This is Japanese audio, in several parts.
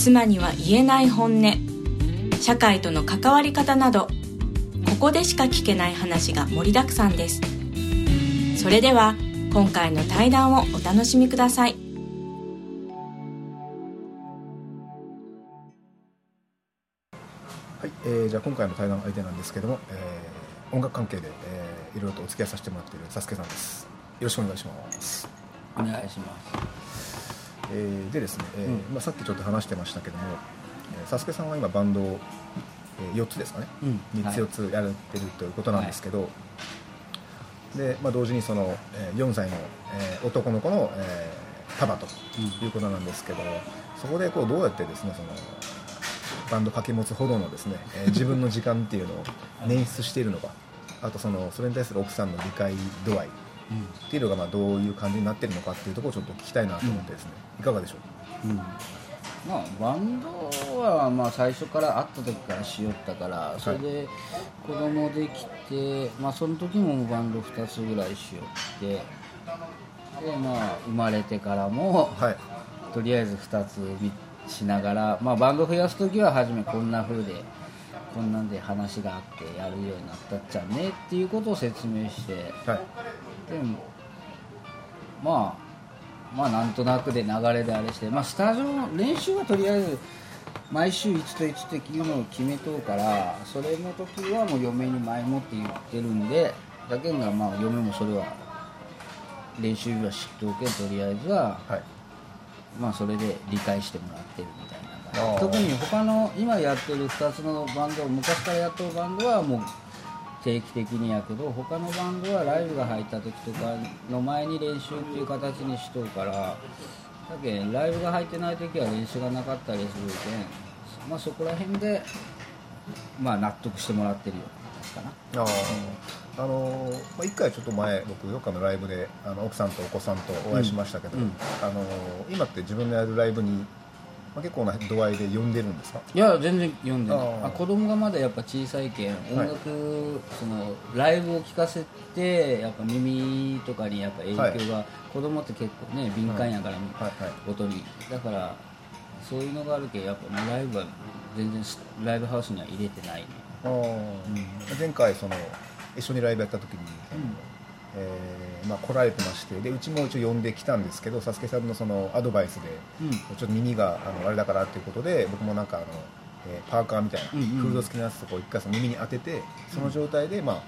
妻には言えない本音。社会との関わり方などここでしか聞けない話が盛りだくさんです。それでは今回の対談をお楽しみください。はい、えー、じゃあ今回の対談相手なんですけども、えー、音楽関係で、えー、いろいろとお付き合いさせてもらっているサスケさんです。よろしくお願いします。お願いしますえー、でですね、えーうん。まあ、さっきちょっと話してましたけども、えー、サスケさんは今バンドを、えー、4つですかね、うん。3つ4つやってるということなんですけど、で、まあ、同時にその、えー、4歳の、えー男の子の、えー、パパということなんですけど、そこでこうどうやってですねそのバンド掛け持つほどのですね、えー 自分の時間っていうのを捻出しているのかあとそのそれに対する奥さんの理解度合いっていうのがまあどういう感じになってるのかっていうところをちょっと聞きたいなと思ってですね、いかがでしょう？うん。まあバンドはまあ最初から会った時からしよったからそれで子供できて、まあ、その時もバンド2つぐらいしよってでまあ生まれてからもはい。とりあえず2つみしながら、まあ、バンド増やす時は初めこんな風でこんなんで話があってやるようになったっちゃねっていうことを説明してはいでもまあまあなんとなくで流れであれして、まあ、スタジオの練習はとりあえず毎週1と1っていうのを決めとうからそれの時はもう嫁に前もって言ってるんでだけがまあ嫁もそれは練習日は知っておけとりあえずははい。まあそれで理解してもらってるみたいな特に他の今やってる2つのバンド昔からやってるバンドはもう定期的にやけど他のバンドはライブが入った時とかの前に練習っていう形にしとうからだけんライブが入ってない時は練習がなかったりするけんまあそこら辺でまあ納得してもらってるよ。かな。あー。あのーまあ、1回ちょっと前僕どっかのライブであの奥さんとお子さんとお会いしましたけど、うんうん。あのー今って自分のやるライブに、まあ、結構な度合いで呼んでるんですか？いや全然読んでない。あー。あ子供がまだやっぱ小さいけん音楽、そのライブを聴かせてやっぱ耳とかにやっぱ影響が、子供って結構ね敏感やから、はい。はい。音に。だからそういうのがあるけどやっぱもうライブは全然スライブハウスには入れてないね。あー。前回その一緒にライブやった時に、えーまあ、来られてましてでうちも一応呼んできたんですけどサスケさんのそのアドバイスで、うん。ちょっと耳があのあれだからっていうことで僕もなんかあの、えーパーカーみたいな、うんうん。フード付きのやつとかを一回その耳に当ててその状態で、まあ、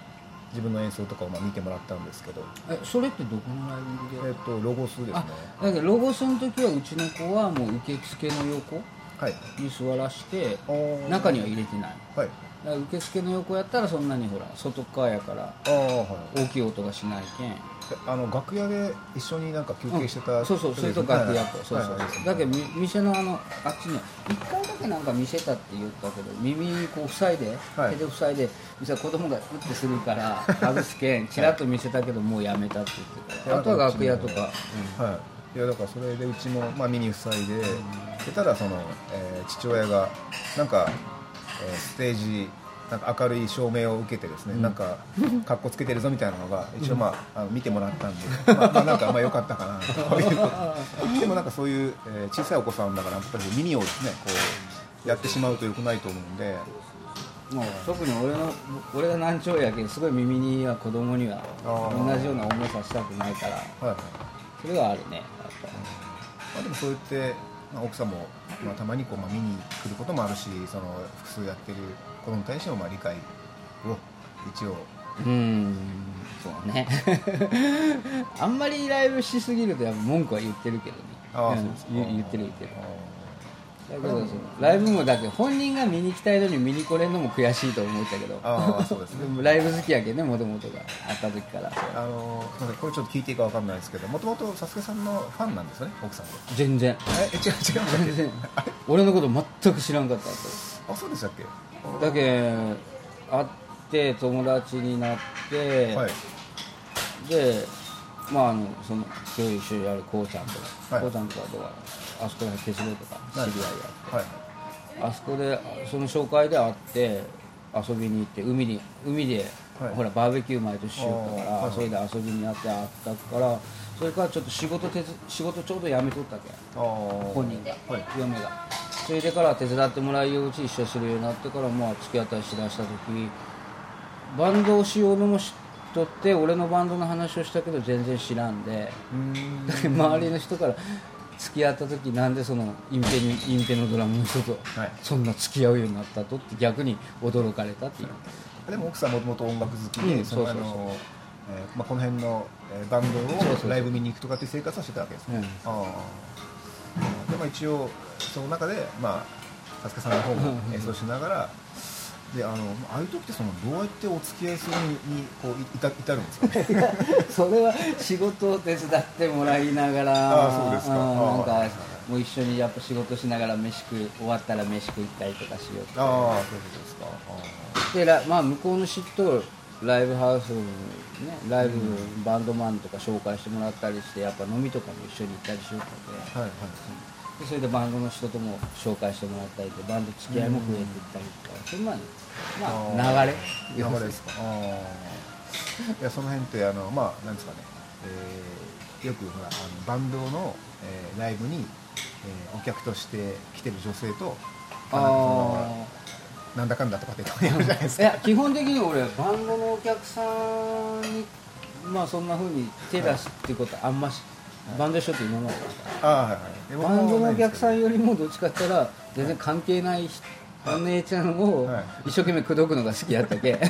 自分の演奏とかをまあ見てもらったんですけど、えそれってどこのライブでえっとロゴスですね。あだけどロゴスの時はうちの子はもう受付の横はい。に座らしてあー。中には入れてない。はい受付の横やったらそんなにほら外側やから大きい音がしないけん。あの楽屋で一緒になんか休憩してた、そうそうそれと楽屋とそうそう。はい。はいだけどみ店のあのあっちに1回だけなんか見せたって言ったけど耳こう塞いで、はい。手で塞いで店は子供がうってするから 外すけんちらっと見せたけどもうやめたって言ってた、はい。あとは楽屋とか、はい、いやだからそれでうちも、まあ、耳塞いで、そしたらその、えー父親がなんか、えーステージなんか明るい照明を受けてですね、なんかかっこつけてるぞみたいなのが一応、まあ、あの見てもらったんで、まあ、まあなんかまあ良かったかなということ。でもなんかそういう、えー小さいお子さんだからやっぱり耳をですねこうやってしまうと良くないと思うんで。もう特に俺の俺が難聴やけんすごい耳には子供には同じような思いさせたくないからはいはい。それはあるねやっまあ、でもそう言って、まあ、奥さんも、まあ、たまにこう、まあ、見に来ることもあるしその複数やってる子供に対してもまあ理解を一応。ぱうんそうね。あんまりライブしすぎるとやっぱ文句は言ってるけどね。ああうんそうですか。言言ってる言ってるライブもだって本人が見に行きたいのに見に来れんのも悔しいと思ったけど。ああそうですね。ライブ好きやけんねもともとがあった時から。あのすみませんこれちょっと聞いていいかわかんないですけどもともとサスケさんのファンなんですよね奥さんで全然。え違う違う。全然。俺のこと全く知らんかった。とあそうでしたっけ？だけ会って友達になって、はい。でまああのその今日一緒にやるこうちゃんとか、はい。こうちゃんとかとかあそこら辺鉄道とか知り合いやって、はい。あそこでその紹介で会って遊びに行って海に海で、はい。ほらバーベキュー毎年しよったから、はい。はいそれで遊びになって会ったからそれからちょっと仕事手伝仕事ちょうど辞めとったけ。本人が、はい。嫁が。それでから手伝ってもらうようち一緒にするようになってからまあ付き合ったりしだした時バンドをしようのも知っとって俺のバンドの話をしたけど全然知らんで 周りの人から付き合った時なんでそのインペにインペのドラムの人とはい。そんな付き合うようになったとって逆に驚かれたっていう。でも奥さんもともと音楽好きで、うんそのそうそう。そうあのえーまあ、この辺の、えーバンドをライブ見に行くとかっていう生活はしてたわけですね、うん。ああで、まあ、一応その中でまあサスケさんの方も演奏しながらであのああいう時ってそのどうやってお付き合いするににこうい至至るんですか？ねそれは仕事を手伝ってもらいながらあーそうですか。んなんかもう一緒にやっぱ仕事しながら飯食い終わったら飯食い行ったりとかしようってああそうですか。あでらまあ向こうの知っとるライブハウスにねライブ、バンドマンとか紹介してもらったりしてやっぱ飲みとかも一緒に行ったりしよったんで。あはいはい。でそれでバンドの人とも紹介してもらったりでバンド付き合いも増えていったりとか、そんなにまあ流れ。流れですか。いやその辺ってあのまあなんですかね、えーよくほらあのバンドの、えーライブに、えーお客として来てる女性とあまあなんだかんだとかってやるじゃないですか。いや基本的に俺バンドのお客さんにまあそんなふうに手出すっていうことはあんまし、バンドしょって今まで。ああはいはい。バンドのお客さんよりもどっちかって言ったら全然関係ない人お姉ちゃんをはい。一生懸命口説くのが好きやったけ。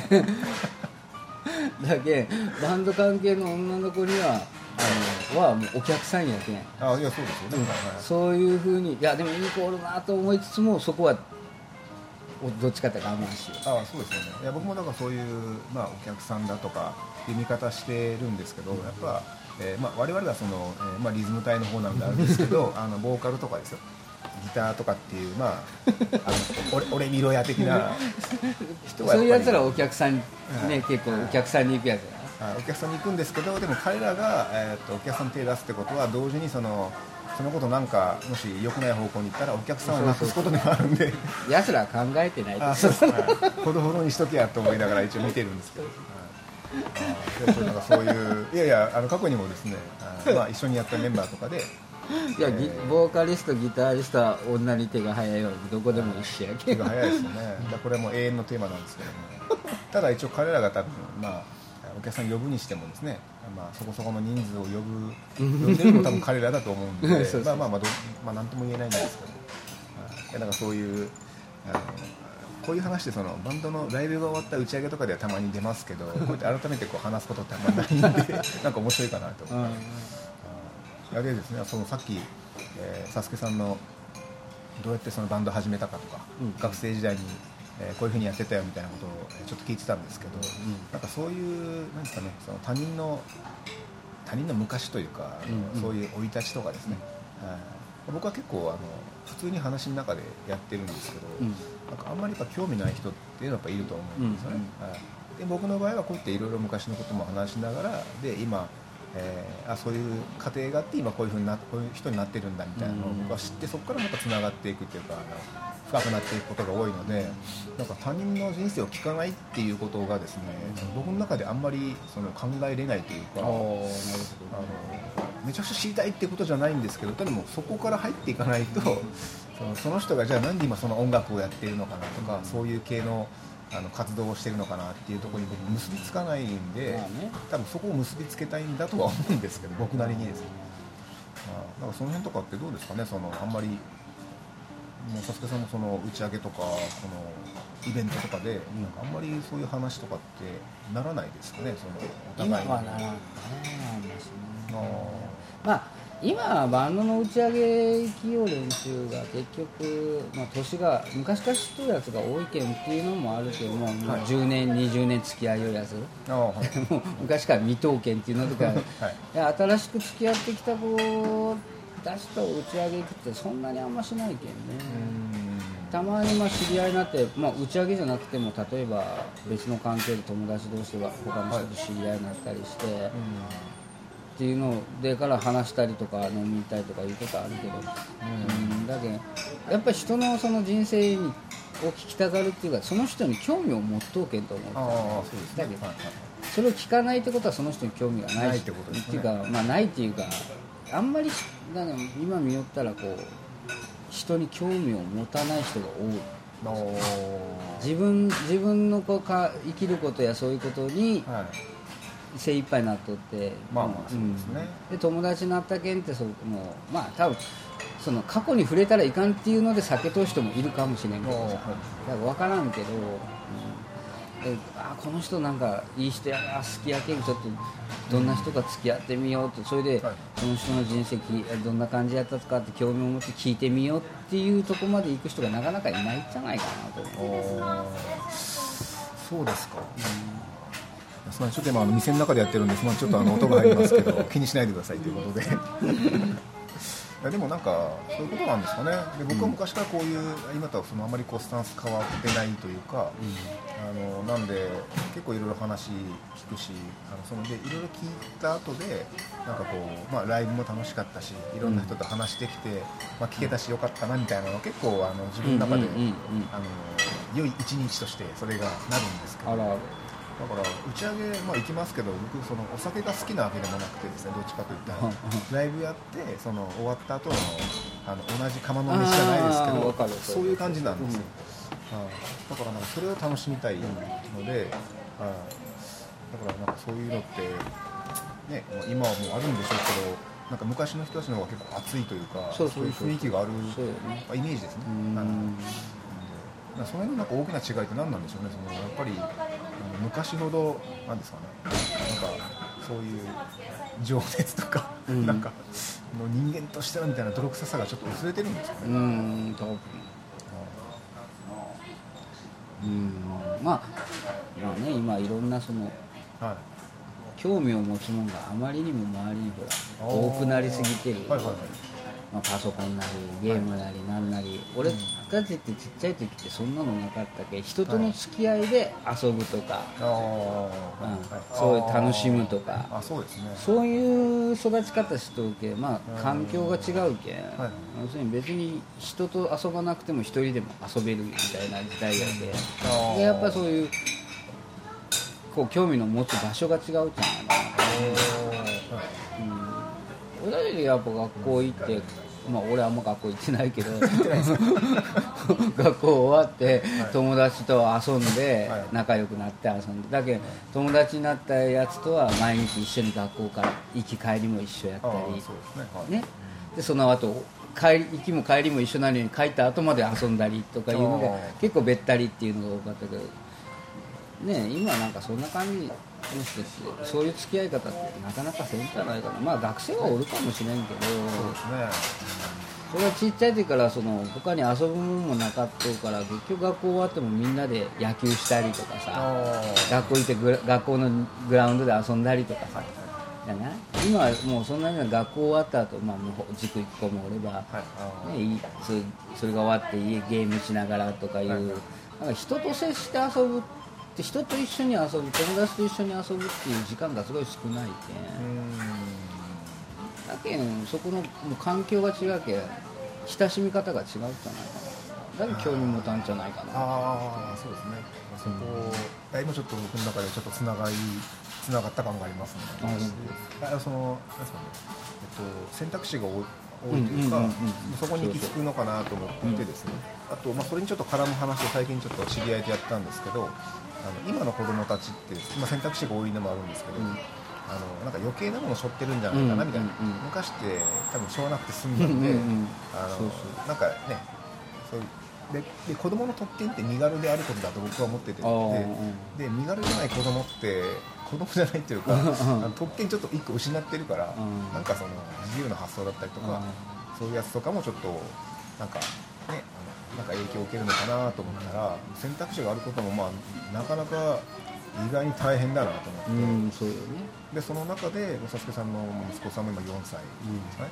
だけバンド関係の女の子にはあのはもうお客さんやけん。ああいやそうですよね、はいはい。そういうふうにいやでもいい子おるなと思いつつもそこはおどっちかって我慢しよああそうですよね。いや僕もだからそういう、まあ、お客さんだとかいう見方してるんですけどやっぱ、えーまあ、我々はその、えーまあ、リズム隊の方なんであるんですけど あのボーカルとかですよギターとかっていうまああの俺俺見ろや的な 人うはそういうやつらはお客さんにね、はい。結構お客さんに行くやつやあお客さんに行くんですけどでも彼らが、えー、とお客さんに手出すってことは同時にそのそのことなんかもし良くない方向に行ったらお客さんをなくすことにもあるんで。やつらは考えてないです、はい、ほどほどにしとけやと思いながら一応見てるんですけど、はい、あでもなんかそういういやいやあの過去にもですね、はい。まあ、一緒にやったメンバーとかでいや、ギボーカリストギタリストは女に手が早いよ。うにどこでも一緒やけ手どが早いですよね。だこれはもう永遠のテーマなんですけども。ただ一応彼らが多分まあお客さん呼ぶにしてもですね、まあ、そこそこの人数を呼ぶ呼んでるのも多分彼らだと思うんで。まあまあまあど、まあ、なんとも言えないんですけど、はいいやなんかそういうあのこういう話でそのバンドのライブが終わった打ち上げとかではたまに出ますけどこうやって改めてこう話すことってあんまりないんで なんか面白いかなと思って。あれですねそのさっき、えー、サスケさんのどうやってそのバンド始めたかとか、うん。学生時代に、えーこういうふうにやってたよみたいなことをえーちょっと聞いてたんですけど、なんかそういうなんですかねその他人の他人の昔というか、うんうん。そういう生い立ちとかですね、はい。僕は結構あの普通に話の中でやってるんですけど、うん。なんかあんまりやっぱ興味ない人っていうのはやっぱいると思うんですよね、うん。はい、で僕の場合はこうやっていろいろ昔のことも話しながらで今、えーあそういう過程があって今こういうふうになこういう人になってるんだみたいなのをうん僕は知ってそこからまたつながっていくっていうかあの深くなっていくことが多いのでなんか他人の人生を聞かないっていうことがですね僕の中であんまりその考えれないというか。あめちゃくちゃ知りたいってことじゃないんですけどでもそこから入っていかないとそのその人がじゃあなんで今その音楽をやってるのかなとか、そういう系のあの活動をしてるのかなっていうところに僕結びつかないんで、多分そこを結びつけたいんだとは思うんですけど僕なりにですね、まあ、なんかその辺とかってどうですかね？そのあんまりもうサスケさんもその打ち上げとかそのイベントとかで、なんかあんまりそういう話とかってならないですかね？そのお互いに。ど今はならんねあんましね。あー。まあ今バンドの打ち上げ企業練習が結局、まあ、年が昔から知ってるやつが多いけんっていうのもあるけども、もう10年20年付き合いよるやつ。はい。もう昔から未踏券っていうのとか、はい。いや新しく付き合ってきた子たちと打ち上げ行くってそんなにあんましないけんね、たまにまあ知り合いになって、まあ、打ち上げじゃなくても例えば別の関係で友達同士が他の人と知り合いになったりして、っていうのでから話したりとか飲みに行ったりとかいうことあるけど、うん。だけどやっぱり人のその人生にを聞きたがるっていうかその人に興味を持っとうけんと思う。ああそうですね。だけどはいはい。それを聞かないってことはその人に興味がないないってことですね。っていうかまあないっていうかあんまりだ、ね、今見よったらこう人に興味を持たない人が多い。自分自分のこうか生きることやそういうことにはい精一杯になっとって。まあまあそうですね。うん。で友達になったけんってそのまあ多分その過去に触れたらいかんっていうので避けとる人もいるかもしれんけどさ。だから分からんけど、うん、であこの人なんかいい人やな好きやけんちょっとどんな人か付き合ってみようって。それで、はい。その人の人生きどんな感じやったとかって興味を持って聞いてみようっていうところまで行く人がなかなかいないんじゃないかなと思う。そうですか、す。みませんちょっと今あの店の中でやってるんです。まあちょっとあの音が入りますけど 気にしないでくださいということで。いやでもなんかそういうことなんですかね。で僕は昔からこういう今とはそのあまりこうスタンス変わってないというか、あのなんで結構いろいろ話聞くしあのそのでいろいろ聞いた後でなんかこう、まあ、ライブも楽しかったしいろんな人と話してきて、まあ、聞けたしよかったなみたいなのは結構あの自分の中で、良い一日としてそれがなるんですけど。あらだから打ち上げ、まあ、行きますけど僕そのお酒が好きなわけでもなくてですねどっちかといったら。ライブやってその終わった後のあの同じ釜の飯じゃないですけどそういう感じなんですよ、はい。だからなんかそれを楽しみたいので、はい。だからなんかそういうのって、ね、まあ今はもうあるんでしょうけどなんか昔の人たちの方が結構熱いというかそういう雰囲気があるね。まあイメージですね。うん。その辺のなんか大きな違いって何なんでしょうね、そのやっぱり昔ほど、なんですかね、なんかそういう情熱とか、うん。なんかの人間としてのみたいな泥臭さがちょっと薄れてるんですかうね。ん多分うん。まあまあね今いろんなそのはい。興味を持つものがあまりにも周りにほら多くなりすぎてる、はいはいはいまあ、パソコンなりゲームなりなんなり、俺たちってちっちゃい時ってそんなのなかったけ？人との付き合いで遊ぶとか、うん。はい。そういう楽しむとか。あそうですね。そういう育ち方しとるけ。まあ環境が違うけん、はい。要するに別に人と遊ばなくても一人でも遊べるみたいな時代やけでやっぱそういうこう興味の持つ場所が違うじゃないかなやっぱ学校行って、まあ、俺あんま学校行ってないけど 学校終わって友達と遊んではい。仲良くなって遊んでだけど友達になったやつとは毎日一緒に学校から行き帰りも一緒やったりね。でその後帰り行きも帰りも一緒なのに帰った後まで遊んだりとかいうのがあー結構べったりっていうのが多かったけど、ね、今なんかそんな感じの人ってそういう付き合い方ってなかなかせんじゃないかな。まあ学生はおるかもしれんけどそうですね。それはちっちゃい時からその他に遊ぶものもなかったから結局学校終わってもみんなで野球したりとかさあ学校行って学校のグラウンドで遊んだりとかさだな今はもうそんなには学校終わった後、まあもう塾行く子もおれば、はい。ね、いいそれそれが終わって家ゲームしながらとかいう、はいはい。なんか人と接して遊ぶって人と一緒に遊ぶ友達と一緒に遊ぶっていう時間がすごい少ないけん、うだけんそこのもう環境が違うけん親しみ方が違うじゃない。かなだけど興味持たんじゃないかな。ああそうですね。そこいや今ちょっと僕の中でちょっとつながりつながった感がありますね。あそのですかね。えっと選択肢が多い多いというか、うんうんうんうん。そこに行き着くのかなと思っていてですね、あと、まあ、それにちょっと絡む話を最近ちょっと知り合いとやったんですけどあの今の子供たちって、まあ、選択肢が多いのもあるんですけど、うん。あのなんか余計なものを背負ってるんじゃないかなみたいな、うんうんうん。昔って多分背負わなくて済んだんで、うんうんうん。あのなんかねそういうでで子供の特権って身軽であることだと僕は思っててでで身軽じゃない子供って子供じゃないっていうか、特権ちょっと一個失ってるから、うん。なんかその自由な発想だったりとか、そういうやつとかもちょっとなんかねなんか影響を受けるのかなと思ったら選択肢があることもまあなかなか意外に大変だなとう思って、んそうよね。でその中でサスケさんの息子さんも今4歳ですかね、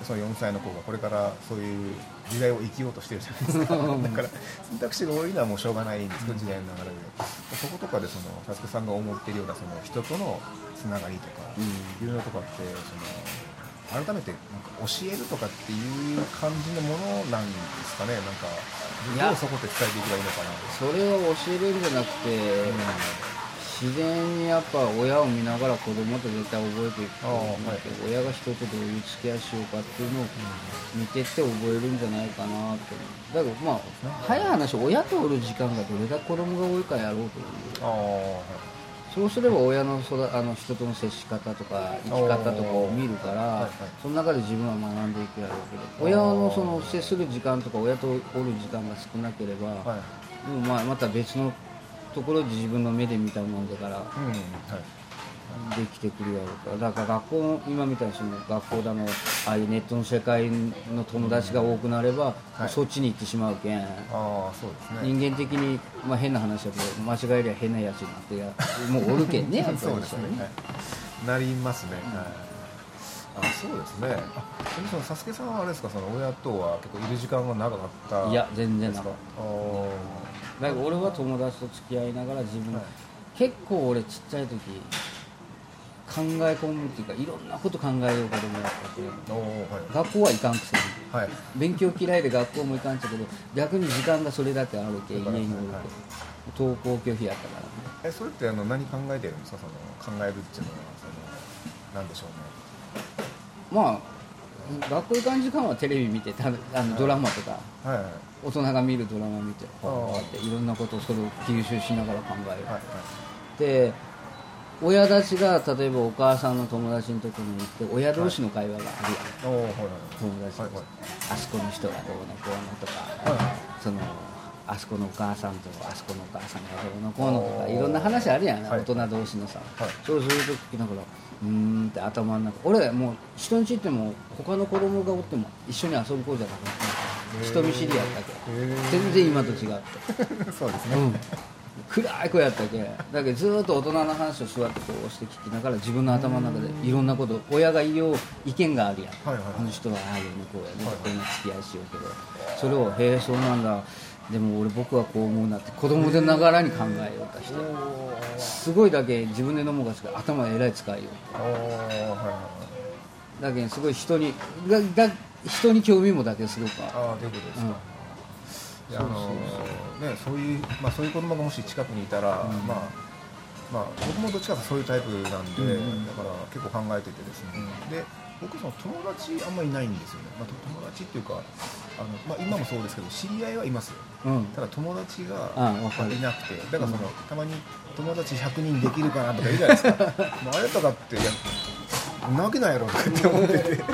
でその4歳の子がこれからそういう時代を生きようとしてるじゃないですか。だから選択肢が多いのはもうしょうがないんですけど時代の流れで。そことかでそのサスケさんが思っているようなその人とのつながりとか、いうのとかってその改めてなんか教えるとかっていう感じのものなんですかね。なんかどうそこで伝えていけばいいのかな。それを教えるんじゃなくて、自然にやっぱ親を見ながら子供と絶対覚えていくと思うああはい。親が人とどういう付き合いしようかっていうのを見てって覚えるんじゃないかなってだけどまあ早い話親とおる時間がどれだけ子供が多いかやろうと思うそうすれば親の育あの人との接し方とか生き方とかを見るから、はいはい。その中で自分は学んでいくやろうけど親のその接する時間とか親とおる時間が少なければ、はい。でもまあまた別のところで自分の目で見たもんだからうんはいできてくるやろうから。だから学校今みたいにその学校だのああいうネットの世界の友達が多くなれば、はい。そっちに行ってしまうけん。ああそうですね。人間的に、まあ、変な話だけど間違えりゃ変なやつになってや もうおるけんねそうですね、はい、なりますね、はい。あそうですね。あ。でもそのサスケさんはあれですかその親とは結構いる時間が長かったいや全然なかった。だか？ら俺は友達と付き合いながら自分、はい。結構俺ちっちゃい時考え込むっていうかいろんなこと考えようかと思ってて学校は行かんくせに。はい。はい勉強嫌いで学校も行かんちゃけど逆に時間がそれだけあるけ家におるはい。け登校拒否やったからね。えそれってあの何考えてるんですかその考えるっていうのはそのなんでしょうね。まあ学校行かん時間はテレビ見てたあのドラマとか。はいはい。大人が見るドラマ見てこうやっていろんなことをそれを吸収しながら考える、はいはい。で親たちが例えばお母さんの友達のところに行って親同士の会話があるやん、はい。はい友達と、はいはい。あそこの人がどうのこうのとか、はい。はいそのあそこのお母さんとあそこのお母さんがどうのこうのとかいろんな話あるやん、はい。大人同士のさ、はい。そうするとだからうーんって頭の中俺もう人ん家行っても他の子供がおっても一緒に遊ぶ子じゃなくて人見知りやったけへー全然今と違って。そうですね、うん、暗い子やったけだけどずーっと大人の話を座ってこうして聞きながら自分の頭の中でいろんなこと親が言う意見があるやん、はいはいはい。あの人はああいうのこうやね、はいこんな付き合いしようけど。それを「へえそうなんだ。でも俺僕はこう思うな」って子供でながらに考えようとしてすごいだけ自分で飲むがつか頭えらい使いよおーはいはいだけどすごい人にがが人に興味もだけすごくある。ああということですか、うん。いやあのねそういうまあそういう子供がもし近くにいたら、うん。まあまあ僕もどっちかというとそういうタイプなんで、うんうんだから結構考えててですね、で僕その友達あんまりいないんですよね、まあ、と友達っていうかあの、まあ、今もそうですけど知り合いはいますようん。ただ友達がいなくて。だからその、たまに友達100人できるかなとか言うじゃないですか。あれとかってなわけないやろとかって思ってて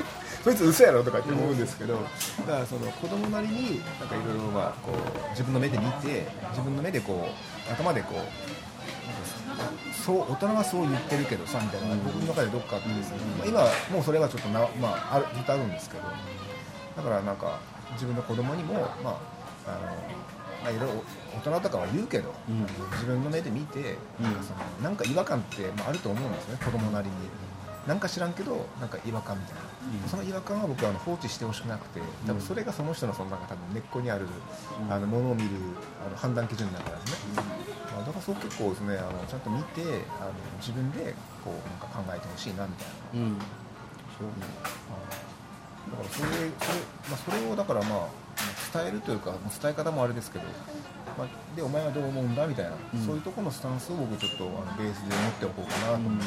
そいつ嘘やろとかって思うんですけどだからその子供なりになんかいろいろまあこう自分の目で見て自分の目でこう頭でこうそう大人はそう言ってるけどさみたいな僕の中でどっかあってですね、まあ、今はもうそれはちょっとな、まあ、あるずっとあるんですけどだからなんか自分の子供にもまああのまあいろいろ大人とかは言うけど、うん。自分の目で見てなんかそのなんか違和感って、まあ、あると思うんですね子供なりになんか知らんけどなんか違和感みたいな、うん。その違和感は僕はあの放置してほしくなくて多分それがその人のそのなんか多分根っこにある、うん。あのものを見るあの判断基準になるからですね、まあ、だからそう結構ですねあのちゃんと見てあの自分でこうなんか考えてほしいなみたいな。うん。そうだからそれそれ,、まあ、それをだからまあ伝えるというか伝え方もあれですけど、まあ、でお前はどう思うんだ？みたいな、うん。そういうところのスタンスを僕ちょっとあのベースで持っておこうかなと思って、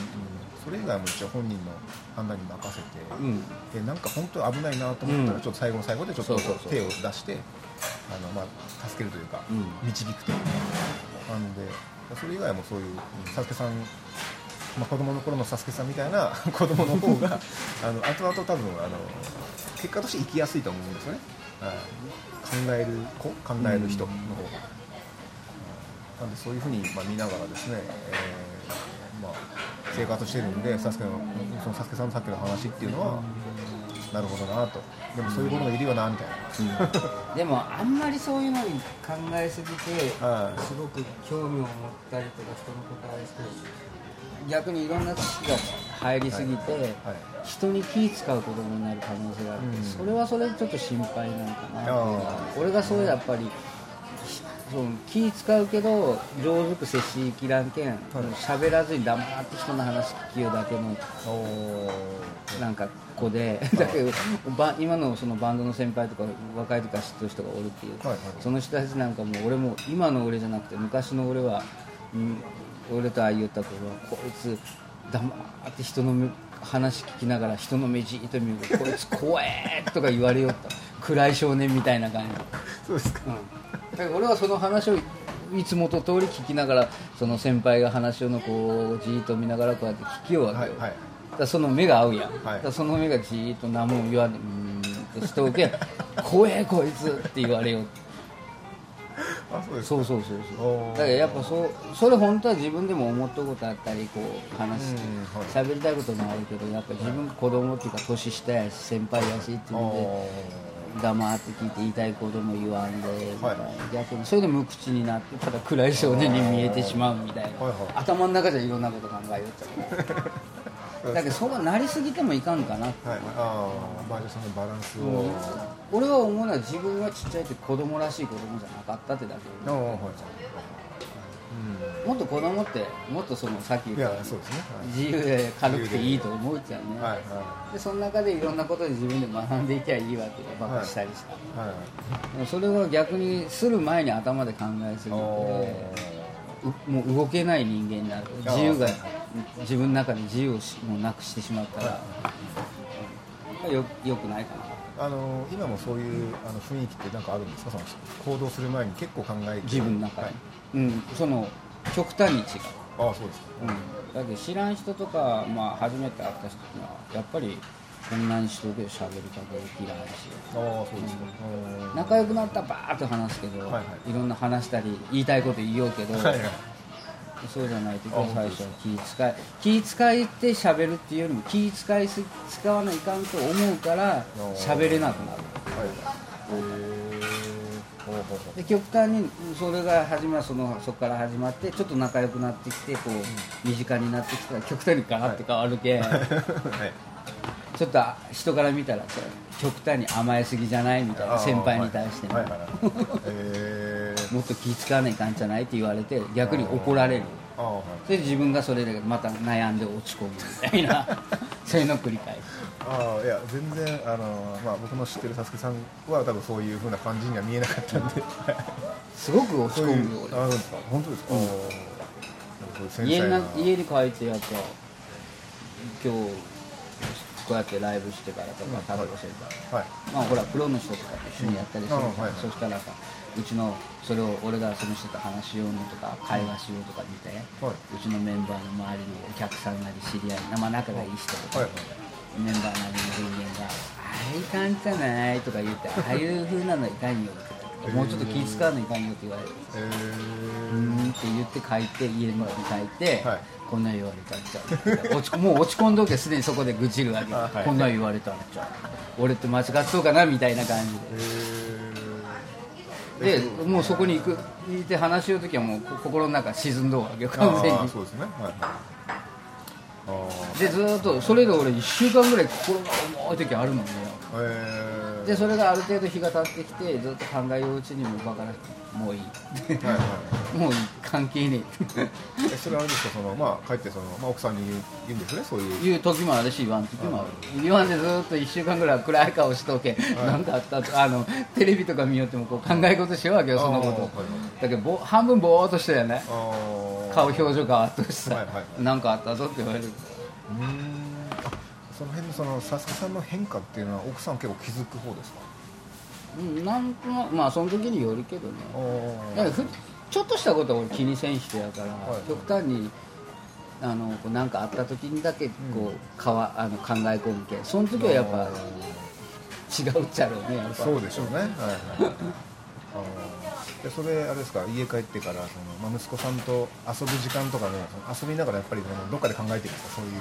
それ以外も一応本人の判断に任せて、うん。でなんか本当危ないなと思ったうん。らちょっと最後の最後でちょっと手を出してあの、まあ、助けるというか、うん。導くという。かなんでそれ以外もそういうサスケさんまあ、子供の頃のサスケさんみたいな 子供の方があの後々多分あの結果として生きやすいと思うんですよね、はい、考える子考える人の方が、なんでそういうふうに、まあ、見ながらですね、えーまあ、生活してるんでサスケのそのサスケさんのさっきの話っていうのは、なるほどなと。でもそういうこともいるよなみたいな、でもあんまりそういうのに考えすぎて、はい。すごく興味を持ったりとか人のことあれして逆にいろんな知識が入りすぎて、はい。人に気使う子供になる可能性があって、うん。それはそれでちょっと心配なのかなっていうのはあー。俺がそうやっぱりその気使うけど上手く接しきらんけん喋、らずに黙って人の話聞きようだけのなんか子でだけどば今のそのバンドの先輩とか若い時から知ってる人がおるっていう、その人たちなんかも俺も今の俺じゃなくて昔の俺は、うん、俺とああ言った頃はこいつ黙って人の目話聞きながら人の目じーっと見る。とこいつ怖えとか言われよった。暗い少年みたいな感じ、そうですかうん、だから俺はその話をいつもと通り聞きながらその先輩が話をのこうじーっと見ながらこうやって聞きようわけよ、はいはい。だその目が合うやん、はいだその目がじーっと何も言わん。でうーんとしておけ怖えこいつって言われようあそうですそうそうそうそう。だからやっぱそうそれ本当は自分でも思ったことあったりこう話して喋、りたいこともあるけどやっぱ自分子供っていうか年下やし先輩やしっていうので黙って聞いて言いたいことも言わんで、みたい。な逆にそれで無口になってただ暗い少年に見えてしまうみたいな、頭の中じゃいろんなこと考えよっちゃうだけどそうなりすぎてもいかんかなはいああまあじゃあそのバランスを、俺は思うのは自分はちっちゃい時子供らしい子供じゃなかったってだけ。はい。もっと子供ってもっとそのさっきうんい言ったやそうですね。自由で軽くていいと思うじゃんね、はいはでその中でいろんなことで自分で学んでいけばいいわけよバカしたりした、いはい。でもそれを逆にする前に頭で考えすぎおてうもう動けない人間になる。自由が自分の中で自由をしもうなくしてしまったら、よよくないかな。あの今もそういうあの雰囲気ってなんかあるんですか？その行動する前に結構考えて。自分の中で、はい。うん。その極端に違う。ああそうですか。うん、だけど知らん人とか、まあ、初めて会った人にはやっぱりこんなに人で喋りかけできないし。ああそうですか、うん仲良くなったらバーッと話すけど、はいはい。いろんな話したり言いたいこと言おうけど、はいはい。そうじゃない時あは最初は気使い気使いって喋るっていうよりも気使いす使わないかんと思うから喋れなくなる。はい。で極端にそれが始まるそのそこから始まってちょっと仲良くなってきてこう身近になってきたら極端にガラッと変わるけ、はいちょっと人から見たら極端に甘えすぎじゃない？みたいな先輩に対しても、っと気使わないかんじゃない？って言われて逆に怒られる。それで自分がそれでまた悩んで落ち込むみたいな そういうのを繰り返す。ああいや全然あの、まあ、僕の知ってるサスケさんは多分そういうふうな感じには見えなかったんで。すごく落ち込むよあそうですか？本当ですか、うん家家に帰ってやっぱ今日こうやってライブしてからとかタバコしてるか。ら、はい。まあほらプロの人とかと一緒にやったりするん。あはいはいそしたらさうちのそれを俺がその人と話しようのとか会話しようとか見て、はい。うちのメンバーの周りのお客さんなり知り合い、まあ、仲がいい人とか、はい。メンバーなりの人間が「ああいかんじゃない」とか言って「ああいう風なのいかんよ」とかもうちょっと気使わないかんよって言われるえうーんって言って書いて家に帰って、はい。こんなん言われたんちゃう。落ちもう落ち込んどけすでにそこで愚痴るわけ、あはい。こんなん言われたんちゃう。俺って間違っとうかなみたいな感じー、ででもうそこに行く行って話しようときはもうこ心の中沈んどうわけよ完全に。そうですね。はいあでずーっとそれで俺1週間ぐらい心が重い時あるのね。あえー、でそれがある程度日が経ってきてずっと考えよううちにもうバカなもういい。はいはい。もういい。関係ねえ。えそれはあれですかそのまあ帰ってその、まあ、奥さんに言う言うんですねそういう。言う時もあるし言わん時もある。言わんでずーっと1週間ぐらい暗い顔しとけ。なんかあったとあのテレビとか見よってもこう考え事しようわけよそのこと。あーはいはい。だけどぼ半分ぼーっとしたよね。あー。顔表情変わっとしさ、はいはいなんかあったぞって言われる。うーん。あその辺のそのサスケさんの変化っていうのは奥さん結構気づく方ですか？うんなんとなくまあその時によるけどね。だからふちょっとしたことは俺気にせん人やから、い極端にあのこうなんかあった時にだけこう、かわあの考え込むけその時はやっぱ違うっちゃろうねやっぱ。そうでしょうね。はいはいでそれあれですか？家帰ってからその、まあ、息子さんと遊ぶ時間とかも遊びながらやっぱりそのどっかで考えてるんですか？そういう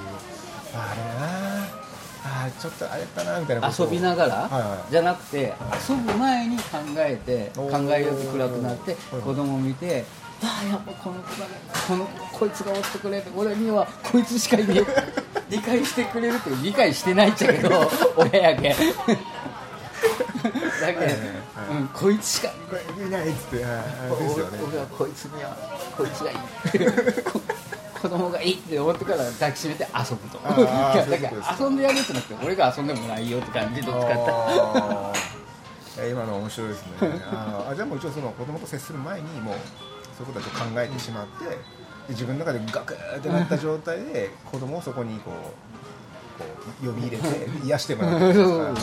ああれなあーちょっとあれだなみたいな遊びながら、はいはい。じゃなくて遊ぶ前に考えてお考ーえよく暗くなってはいはい子供見てああやっぱこの子がねこのこいつがおってくれて俺にはこいつしかいねえ。理解してくれるって理解してないっちゃけど 親やけん。だけど、うん、こいつしかいないっつって、はいはい。俺はこいつにはこいつがいい。こ子供がいいって思ってから抱きしめて遊ぶと。いやだから遊んでやるってなくて俺が遊んでもないよって感じどっちかっ今の面白いですね。あじゃあもう一応その子供と接する前にもうそういうことはちょっと考えてしまってで自分の中でガクーってなった状態で子供をそこにこうこう呼び入れて癒してもらう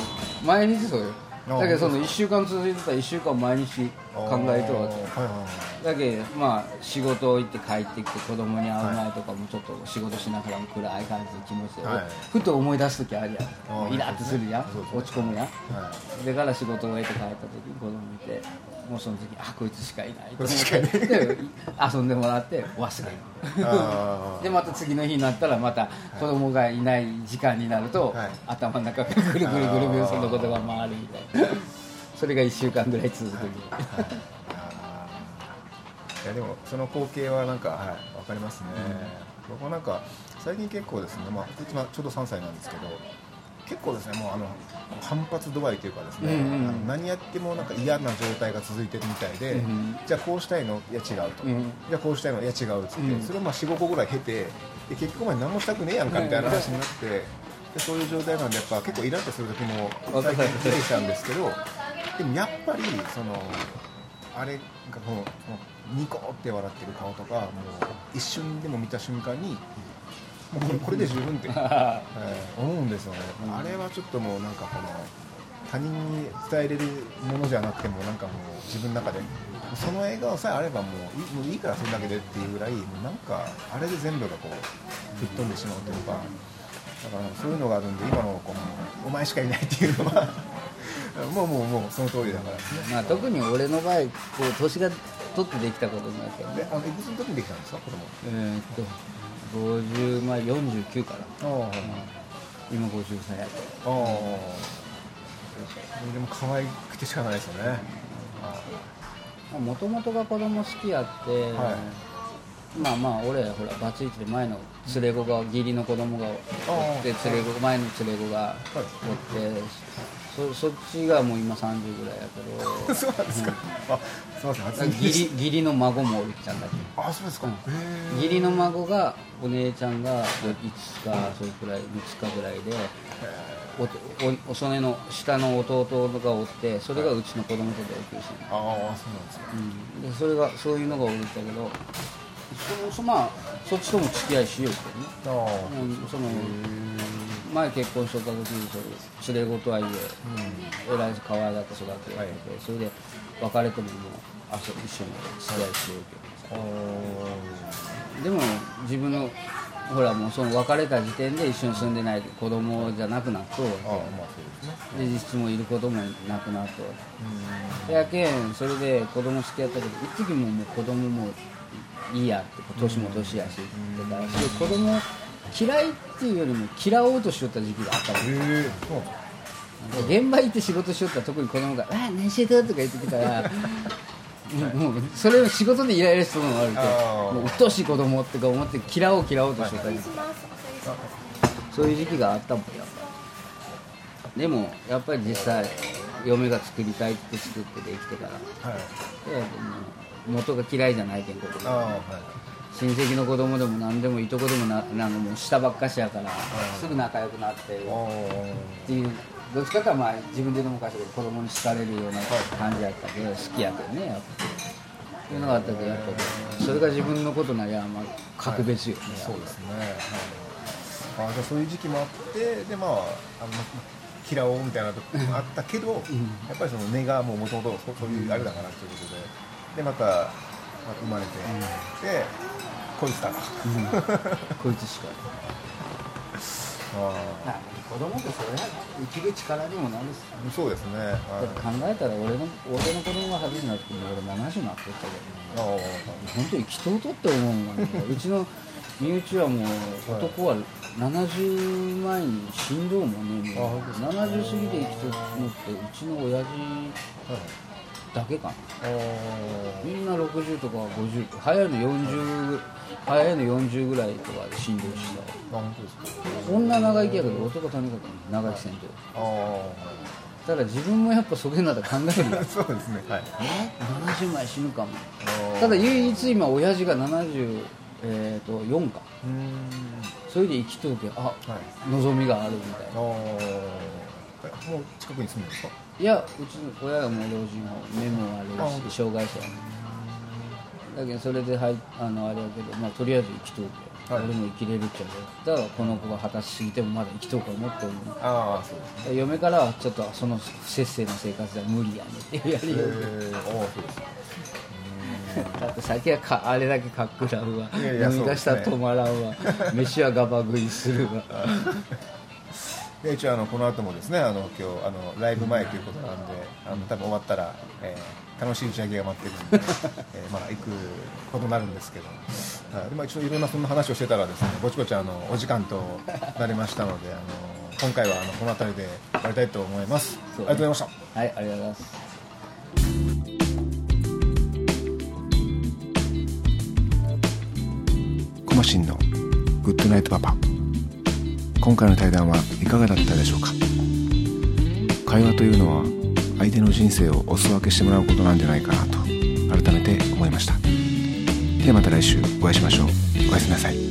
毎日そうよ。あだけどその1週間続いてたら1週間毎日考えとるわけはいはいはい。だけどまあ仕事行って帰ってきて子供に会う前とかもちょっと仕事しながらも暗い感じの気持ちで、はい。ふと思い出す時あるやん。イラッとするやん。ね落ち込むやん。はい。でから仕事を終えて帰った時に子供見てもうその時あこいつしかいないと思って。で遊んでもらって忘れる。でまた次の日になったらまた子供がいない時間になると、はい。頭の中がぐるぐるぐるぐるそのことが回るみたいなそれが1週間ぐらい続く、い。やでもその光景はなんかはいわかりますね、僕はなんか最近結構ですねまあうちょうど3歳なんですけど結構ですねもうあの反発度合いというかですね、うんうん何やってもなんか嫌な状態が続いてるみたいで、うんじゃあこうしたいのいや違うと、うん。じゃあこうしたいのいや違うっつって、うん。それをまあ45個ぐらい経てで結局お前何もしたくねえやんかみたいな話になって、でそういう状態なんでやっぱ結構イラッとする時も最近出てきたんですけどでもやっぱりそのあれがこのニコって笑ってる顔とかもう一瞬でも見た瞬間にもうこれこれで十分って、えー思うんですよね、うんあれはちょっともうなんかこの他人に伝えれるものじゃなくてもなんかもう自分の中でその笑顔さえあればもういいもういいからそれだけでっていうぐらいなんかあれで全部がこう吹っ飛んでしまうというかだからそういうのがあるんで今のこのお前しかいないっていうのはもうもうもうその通りだからねまあ、特に俺の場合こう年が取ってできたことになってであのいくつの時にできたんですか？子供。えーっと50まあ49から、ああ。今50歳や。けあ。あでも可愛くてしかないですよね。もともとが子供好きやって、はまあまあ俺ほらバツイチで前の連れ子が義理の子供がおってあ連れ子前の連れ子がおって、そそっちがもう今30ぐらいやけど。そうなんですか、あすみません。初耳義理義理の孫もおるっちゃんだけ。あそうですか、うん。義理の孫がお姉ちゃんがいつかそれくらい3日ぐらいでおおおそれの下の弟がおってそれがうちの子供と同級生ああそうなんですか。うん、でそれがそういうのが多いんだけどそそまあそっちとも付き合いしようけどね。ああうんその前結婚しとった時にそれ連れ子とはいええらい可愛がって育てて、はい。それで別れてももう一緒に付き合い。しようけどでも自分のほらもうその別れた時点で一緒に住んでない子供じゃなくなっとうで実質もいることもなくなっとう。やけんそれで子供好きやったけど一時ももう子供もいいやって年も年やしって言ってたらそれ子供嫌いっていうよりも嫌おうとしよった時期があったの。へえそうなんですか現場行って仕事しよったら特に子供が「あ何してた?」とか言ってきたら もうそれを仕事でイライラしそうなのがあるけどもう鬱陶しい子供ってか思って嫌おう嫌おうとしよった時期。そういう時期があったもんや。っぱりでもやっぱり実際嫁が作りたいって作ってできてから。はい。元が嫌いじゃないけん子供ああはい親戚の子供でも何でもいとこでもななんかもう下ばっかしやからすぐ仲良くなってあっていうどっちかというとまあ自分でも昔子供に好かれるような感じやったけど好きやけどねやっぱ。そういうのがあったけどやっぱそれが自分のことならまあ格別よね、あそうですね。はい。あじゃあそういう時期もあってでまああの嫌おうみたいなとこもあったけど、やっぱりその根がもう元々そうそういうあれだからということで。でまた、まあ、生まれて、でこいつだとこいつしか。ああ子供ってそれは生きる力にもなるし。ーそうですね。だって考えたら俺の俺の子供が初めてなった時に俺70になってたけど。ああ。本当に生きとうとって思うもんね。うちの身内はもう男は70前に死んどうもんねもうあ70過ぎで生きとうのってうちの親父だけかな。あみんな60とか50早いの40早いの40ぐらいとかで死んでるしさあ本当ですか。女長生きやけど男とにかく長生きせんと。あただ自分もやっぱそげなだ考える そうですね。はい。70前死ぬかも。ただ唯一今親父が74、えー、と4か。うーん。それで生きとうけあはい。望みがあるみたいあなあもう近くに住むんですか？いやうちの親がもう老人ホーム目も悪いし障害者やねだけどそれではいあのあれやけど、まあ、とりあえず生きとうけ、はい。俺も生きれるっちゃけだからこの子が二十歳過ぎてもまだ生きとうか思ってるの。ああそう。です嫁からはちょっとその不節制な生活では無理やねってやりよ。うえー、ああそうですだって先はかあれだけかっくらうわ。いやいや飲み出したら止まらんわ、飯はガバ食いするわ で一応あのこの後もですねあの今日あのライブ前ということなんであの多分終わったら、えー楽しい打ち上げが待ってるんで、えーまあ行くことになるんですけど、はい、でまあ一応いろんなそんな話をしてたらですねぼちぼちあのお時間となりましたのであの今回はあのこの辺りで終わりたいと思います、そうありがとうございました。はいありがとうございます。コマシンのグッドナイトパパ今回の対談はいかがだったでしょうか？会話というのは相手の人生をお裾分けしてもらうことなんじゃないかなと改めて思いました。ではまた来週お会いしましょう。おやすみなさい。